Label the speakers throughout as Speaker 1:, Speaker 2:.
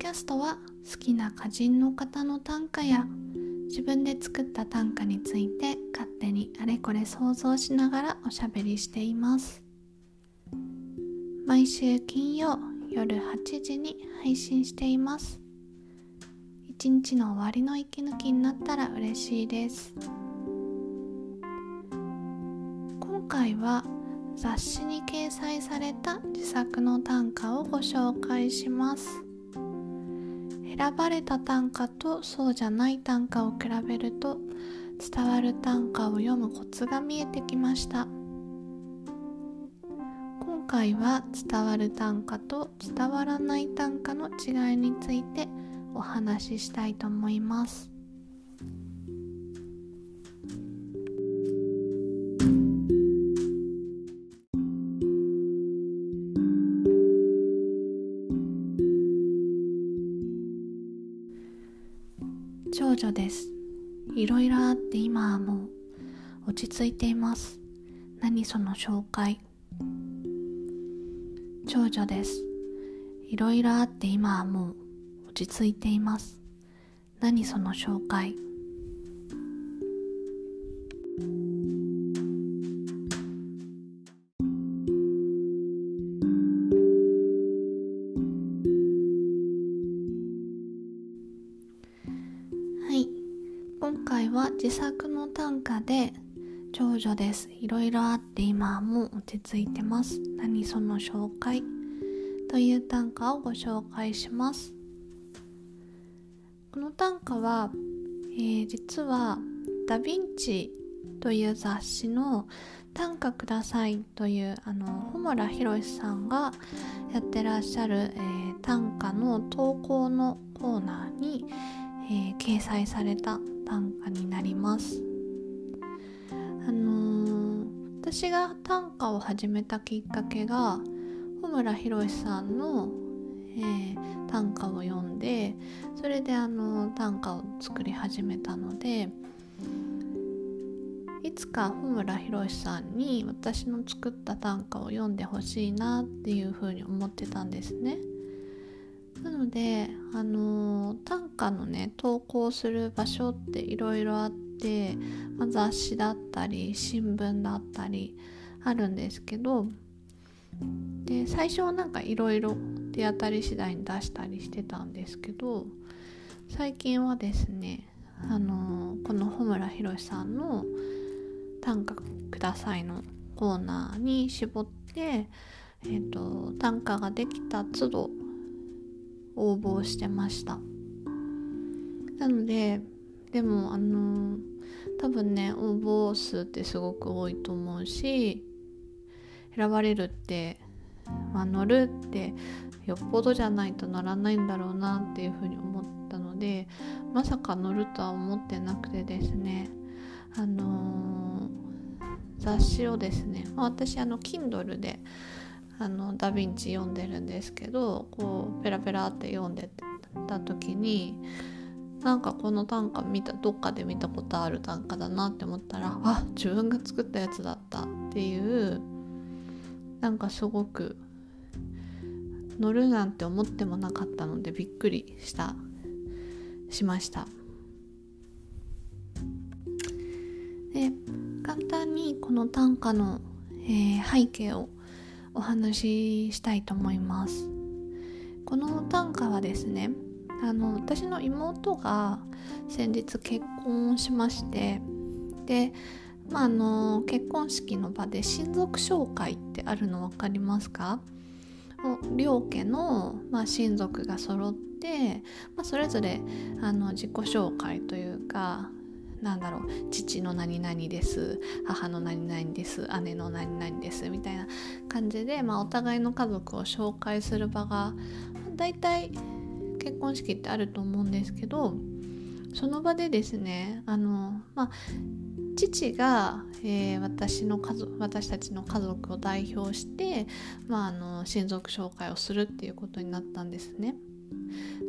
Speaker 1: キャストは好きな歌人の方の短歌や自分で作った短歌について勝手にあれこれ想像しながらおしゃべりしています。毎週金曜夜8時に配信しています。一日の終わりの息抜きになったら嬉しいです。今回は雑誌に掲載された自作の短歌をご紹介します。選ばれた短歌とそうじゃない短歌を比べると伝わる短歌を読むコツが見えてきました。今回は伝わる短歌と伝わらない短歌の違いについてお話ししたいと思います。長女です。いろいろあって今はもう落ち着いています。何その紹介。長女です。いろいろあって今はもう落ち着いています。何その紹介。自作の短歌で長女です。いろいろあって今はもう落ち着いてます。何その紹介？という短歌をご紹介します。この短歌は、えー、実はダ・ヴィンチという雑誌の「短歌ください」というあの穂村博さんがやってらっしゃる、えー、短歌の投稿のコーナーに、えー、掲載された短歌になります。あのー、私が短歌を始めたきっかけが穂村博さんのえー、短歌を読んでそれであの短歌を作り始めたのでいつか穂村博さんに私の作った短歌を読んでほしいなっていうふうに思ってたんですね。なので、あの短歌のね投稿する場所っていろいろあって、まあ、雑誌だったり新聞だったりあるんですけどで最初はなんかいろいろ手当たり次第に出したりしてたんですけど最近はですねあのこの穂村弘さんの「短歌ください」のコーナーに絞って、えーと、短歌ができた都度応募してました。なのででもあの多分ね応募数ってすごく多いと思うし選ばれるって、まあ、乗るってよっぽどじゃないと乗らないんだろうなっていうふうに思ったのでまさか乗るとは思ってなくてですねあのー、雑誌をですね、まあ、私あの Kindle であのダ・ヴィンチ読んでるんですけどこうペラペラって読んでた時になんかこの短歌見たどっかで見たことある短歌だなって思ったらあ自分が作ったやつだったっていうなんかすごく乗るなんて思ってもなかったのでびっくりしたしました。で簡単にこの短歌の、えー、背景をお話ししたいと思います。この短歌はですねあの私の妹が先日結婚しましてでまあ、あの結婚式の場で親族紹介ってあるの分かりますか？両家の、まあ、親族が揃って、まあ、それぞれあの自己紹介というかなんだろう父の何々です。母の何々です。姉の何々です。みたいな感じで、まあ、お互いの家族を紹介する場がだいたい結婚式ってあると思うんですけどその場でですねあの、まあ、父が、えー、私の家族私たちの家族を代表して、まあ、あの親族紹介をするっていうことになったんですね。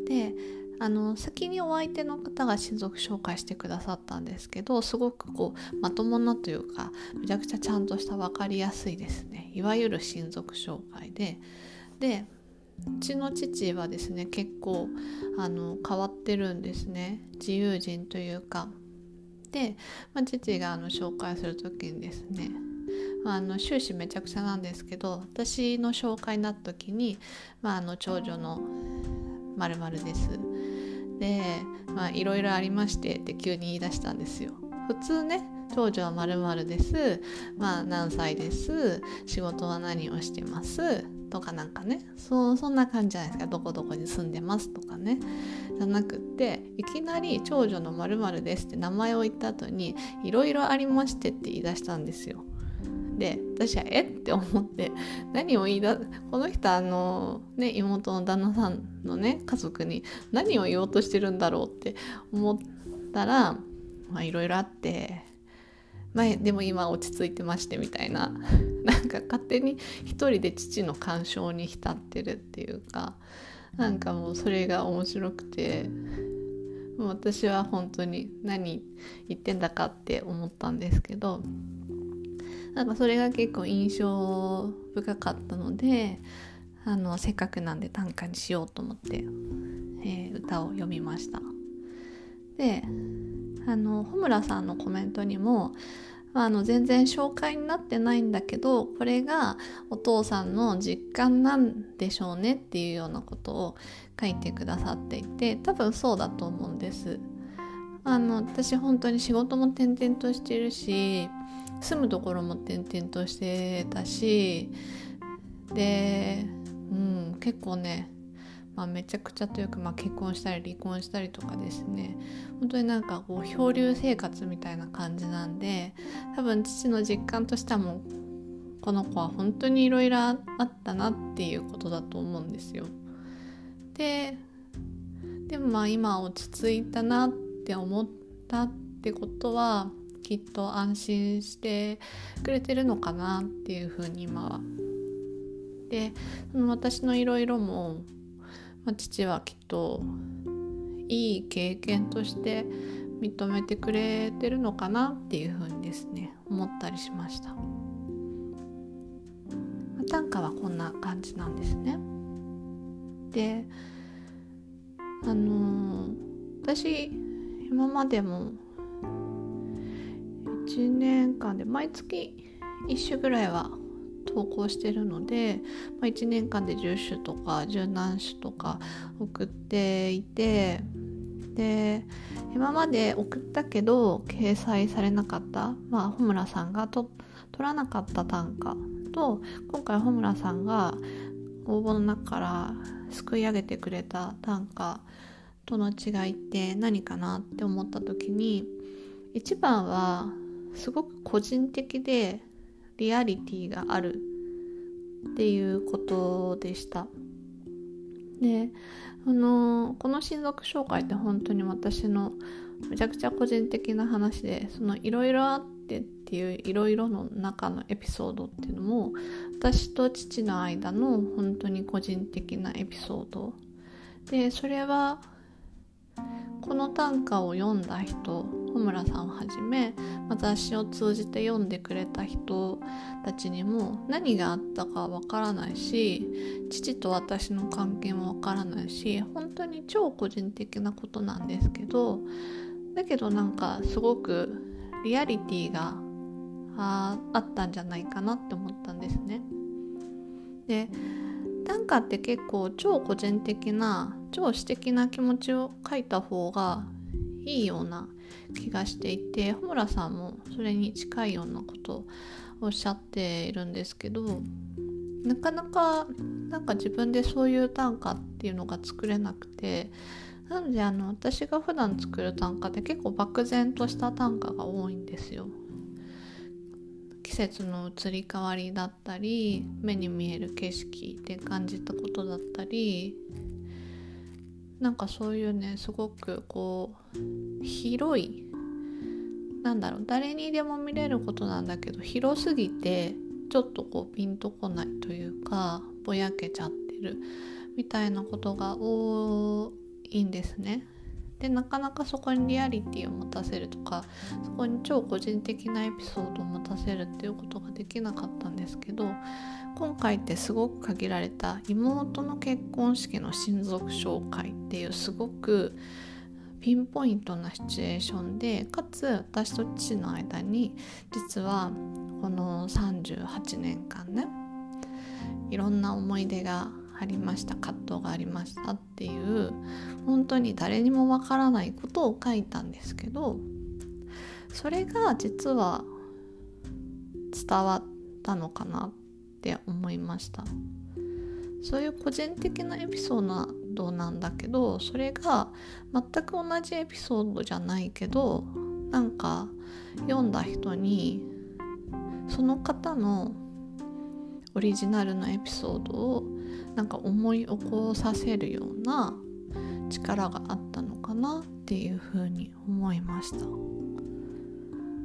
Speaker 1: であの先にお相手の方が親族紹介してくださったんですけどすごくこうまともなというかめちゃくちゃちゃんとした分かりやすいですね。いわゆる親族紹介で。でうちの父はですね結構あの変わってるんですね。自由人というか。で、まあ、父があの紹介する時にですねあの終始めちゃくちゃなんですけど私の紹介になった時に、まあ、あの長女のまるです。でまあいろいろありましてって急に言い出したんですよ。普通ね長女はまるです。まあ何歳です。仕事は何をしてます。とかなんかね。そうそんな感じじゃないですか。どこどこに住んでますとかね。じゃなくっていきなり長女のまるですって名前を言った後にいろいろありましてって言い出したんですよ。で私はえって思って何を言いだこの人あのね妹の旦那さんのね家族に何を言おうとしてるんだろうって思ったらまあいろいろあってまあでも今落ち着いてましてみたいな。なんか勝手に一人で父の干渉に浸ってるっていうかなんかもうそれが面白くて私は本当に何言ってんだかって思ったんですけどなんかそれが結構印象深かったのであのせっかくなんで短歌にしようと思って、えー、歌を読みました。であの穂村さんのコメントにもあの全然紹介になってないんだけどこれがお父さんの実感なんでしょうねっていうようなことを書いてくださっていて多分そうだと思うんです。あの私本当に仕事も転々としてるし住むところも転々としてたしで、結構ね、まあ、めちゃくちゃというか、まあ、結婚したり離婚したりとかですね本当になんかこう漂流生活みたいな感じなんで多分父の実感としてはもうこの子は本当にいろいろあったなっていうことだと思うんですよ。ででもまあ今落ち着いたなって思ったってことはきっと安心してくれてるのかなっていうふうに今は。でその私のいろいろも、まあ、父はきっといい経験として認めてくれてるのかなっていうふうにですね思ったりしました。まあ、短歌はこんな感じなんですね。であのー、私今までも1年間で毎月1種ぐらいは投稿してるので、まあ、1年間で10種とか10何種とか送っていてで今まで送ったけど掲載されなかった、まあ、穂村さんがと取らなかった短歌と今回穂村さんが応募の中からすくい上げてくれた短歌との違いって何かなって思った時に一番はすごく個人的でリアリティがあるっていうことでした。であのこの親族紹介って本当に私のめちゃくちゃ個人的な話でそのいろいろあってっていういろいろの中のエピソードっていうのも私と父の間の本当に個人的なエピソードでそれはこの短歌を読んだ人穂村さんをはじめ、ま雑誌を通じて読んでくれた人たちにも何があったかわからないし父と私の関係もわからないし本当に超個人的なことなんですけどだけどなんかすごくリアリティがああったんじゃないかなって思ったんですね。で短歌って結構超個人的な超私的な気持ちを書いた方がいいような気がしていて穂村さんもそれに近いようなことをおっしゃっているんですけどなかなかなんか自分でそういう短歌っていうのが作れなくてなのであの私が普段作る短歌って結構漠然とした短歌が多いんですよ。季節の移り変わりだったり目に見える景色で感じたことだったりなんかそういうねすごくこう広いなんだろう誰にでも見れることなんだけど広すぎてちょっとこうピンとこないというかぼやけちゃってるみたいなことが多いんですね。でなかなかそこにリアリティを持たせるとかそこに超個人的なエピソードを持たせるっていうことができなかったんですけど今回ってすごく限られた妹の結婚式の親族紹介っていうすごくピンポイントなシチュエーションでかつ私と父の間に実はこの38年間ねいろんな思い出がありました葛藤がありましたっていう本当に誰にもわからないことを書いたんですけどそれが実は伝わったのかなって思いました。そういう個人的なエピソードなんだけどそれが全く同じエピソードじゃないけどなんか読んだ人にその方のオリジナルのエピソードをなんか思い起こさせるような力があったのかなっていうふうに思いました。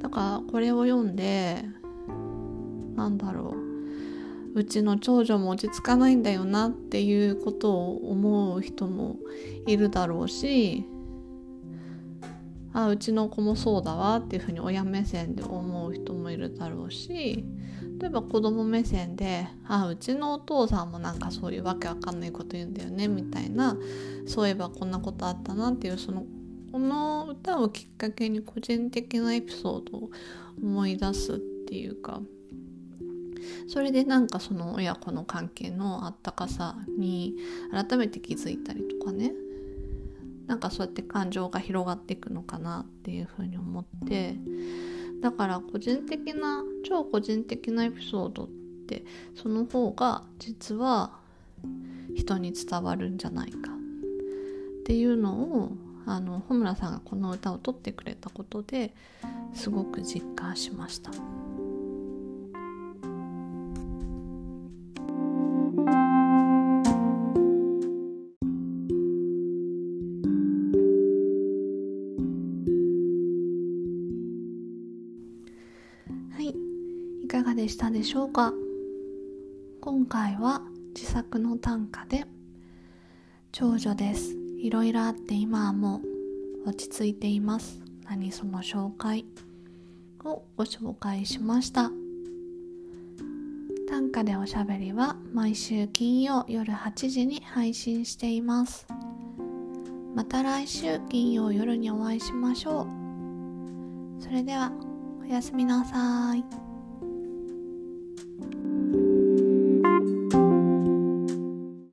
Speaker 1: だからこれを読んでなんだろううちの長女も落ち着かないんだよなっていうことを思う人もいるだろうしあうちの子もそうだわっていうふうに親目線で思う人もいるだろうし例えば子供目線で「あうちのお父さんもなんかそういうわけわかんないこと言うんだよね」みたいなそういえばこんなことあったなっていうそのこの歌をきっかけに個人的なエピソードを思い出すっていうかそれでなんかその親子の関係のあったかさに改めて気づいたりとかね。なんかそうやって感情が広がっていくのかなっていうふうに思ってだから個人的な超個人的なエピソードってその方が実は人に伝わるんじゃないかっていうのをあの穂村さんがこの歌を取ってくれたことですごく実感しました。でしたでしょうか？今回は自作の短歌で長女です。いろいろあって今はもう落ち着いています。何その紹介？をご紹介しました。短歌でおしゃべりは毎週金曜夜8時に配信しています。また来週金曜夜にお会いしましょう。それではおやすみなさい。